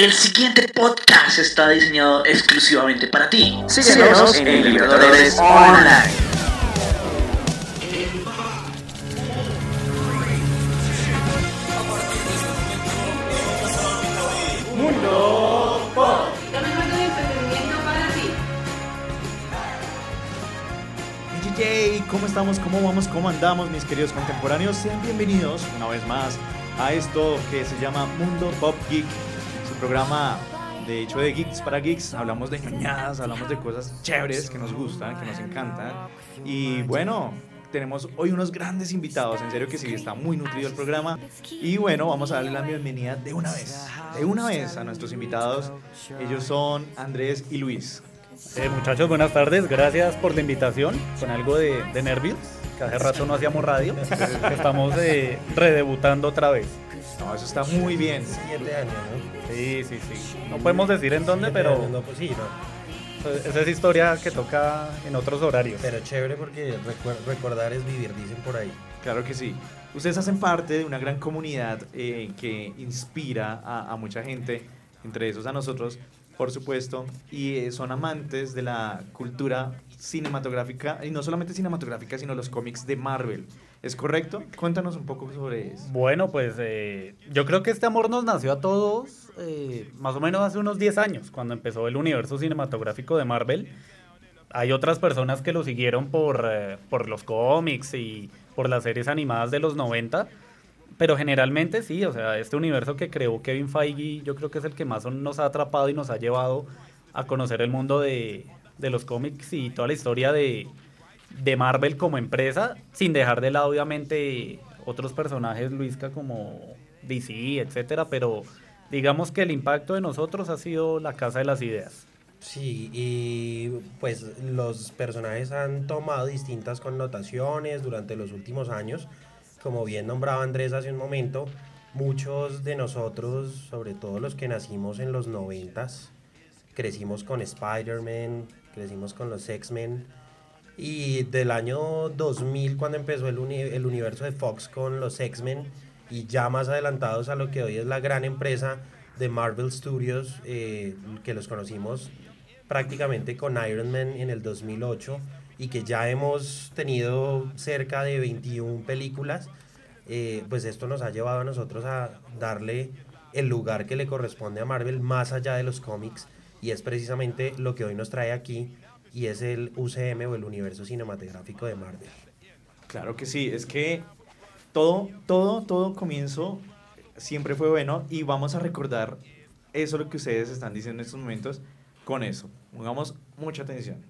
El siguiente podcast está diseñado exclusivamente para ti. Síguenos en Libertadores Online. ¿cómo estamos? ¿Cómo vamos? ¿Cómo andamos, mis queridos contemporáneos? Sean bienvenidos una vez más a esto que se llama Mundo Pop Geek, programa de hecho de Geeks para Geeks. Hablamos de ñoñadas, hablamos de cosas chéveres que nos gustan, que nos encantan. Y bueno, tenemos hoy unos grandes invitados, en serio que sí, está muy nutrido el programa. Y bueno, vamos a darle la bienvenida de una vez, de una vez a nuestros invitados. Ellos son Andrés y Luis. Eh, muchachos, buenas tardes. Gracias por la invitación. Con algo de, nervios, que hace rato no hacíamos radio. Estamos eh, redebutando otra vez. No, eso está muy bien. Siete años, ¿no? Sí, sí, sí. No podemos decir en dónde, pero. no, pues sí, no. Pues, esa es historia que toca en otros horarios. Pero chévere porque recordar es vivir, dicen por ahí. Claro que sí. Ustedes hacen parte de una gran comunidad eh, que inspira a, a mucha gente, entre esos a nosotros, por supuesto, y eh, son amantes de la cultura cinematográfica, y no solamente cinematográfica, sino los cómics de Marvel. ¿Es correcto? Cuéntanos un poco sobre eso. Bueno, pues eh, yo creo que este amor nos nació a todos eh, más o menos hace unos 10 años, cuando empezó el universo cinematográfico de Marvel. Hay otras personas que lo siguieron por, por los cómics y por las series animadas de los 90 pero generalmente sí, o sea, este universo que creó Kevin Feige, yo creo que es el que más nos ha atrapado y nos ha llevado a conocer el mundo de, los cómics y toda la historia de, Marvel como empresa, sin dejar de lado obviamente otros personajes, Luisca, como DC, etcétera, pero digamos que el impacto de nosotros ha sido la casa de las ideas. Sí, y pues los personajes han tomado distintas connotaciones durante los últimos años como bien nombraba Andrés hace un momento, muchos de nosotros, sobre todo los que nacimos en los noventas, crecimos con Spider-Man, crecimos con los X-Men. Y del año 2000, cuando empezó el, el universo de Fox con los X-Men, y ya más adelantados a lo que hoy es la gran empresa de Marvel Studios, eh, que los conocimos prácticamente con Iron Man en el 2008 y que ya hemos tenido cerca de 21 películas, eh, pues esto nos ha llevado a nosotros a darle el lugar que le corresponde a Marvel más allá de los cómics y es precisamente lo que hoy nos trae aquí y es el UCM o el universo cinematográfico de Marvel. Claro que sí, es que todo, todo, todo comienzo siempre fue bueno y vamos a recordar eso lo que ustedes están diciendo en estos momentos con eso. Pongamos mucha atención.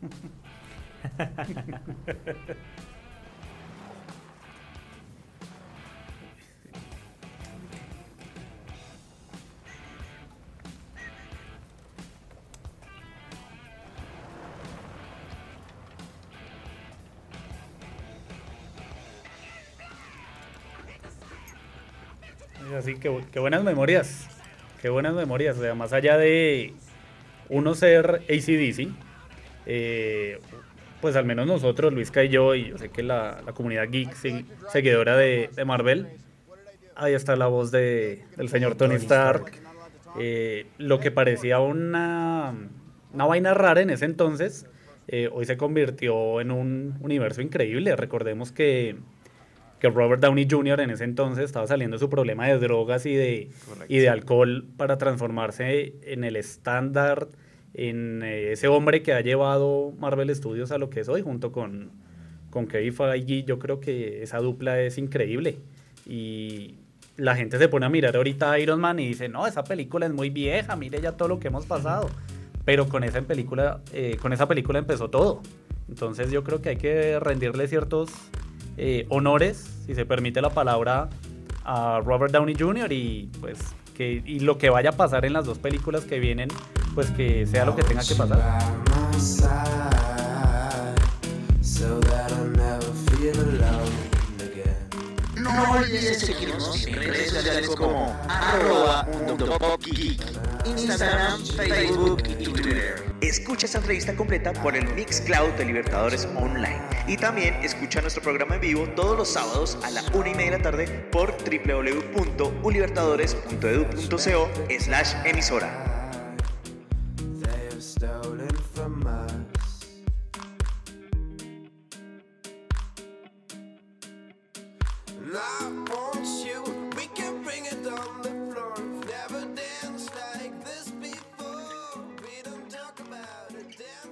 Así que qué buenas memorias, qué buenas memorias. O sea, más allá de uno ser ACDC, eh, pues al menos nosotros, Luisca y yo, y yo sé que la, comunidad geek seguidora de, Marvel, ahí está la voz de, del señor Tony Stark. Eh, lo que parecía una, una vaina rara en ese entonces, eh, hoy se convirtió en un universo increíble. Recordemos que, que Robert Downey Jr. en ese entonces estaba saliendo de su problema de drogas y de, y de alcohol para transformarse en el estándar en eh, ese hombre que ha llevado Marvel Studios a lo que es hoy, junto con, con Kevin Feige. Yo creo que esa dupla es increíble. Y la gente se pone a mirar ahorita a Iron Man y dice, no, esa película es muy vieja, mire ya todo lo que hemos pasado. Pero con esa película, eh, con esa película empezó todo. Entonces yo creo que hay que rendirle ciertos eh, honores, si se permite la palabra, a Robert Downey Jr. y pues que y lo que vaya a pasar en las dos películas que vienen pues que sea lo que tenga que pasar. No olvides seguirnos en redes sociales como arroba Instagram, Facebook. Escucha esta entrevista completa por el Mixcloud de Libertadores Online. Y también escucha nuestro programa en vivo todos los sábados a la una y media de la tarde por www.ulibertadores.edu.co slash emisora. damn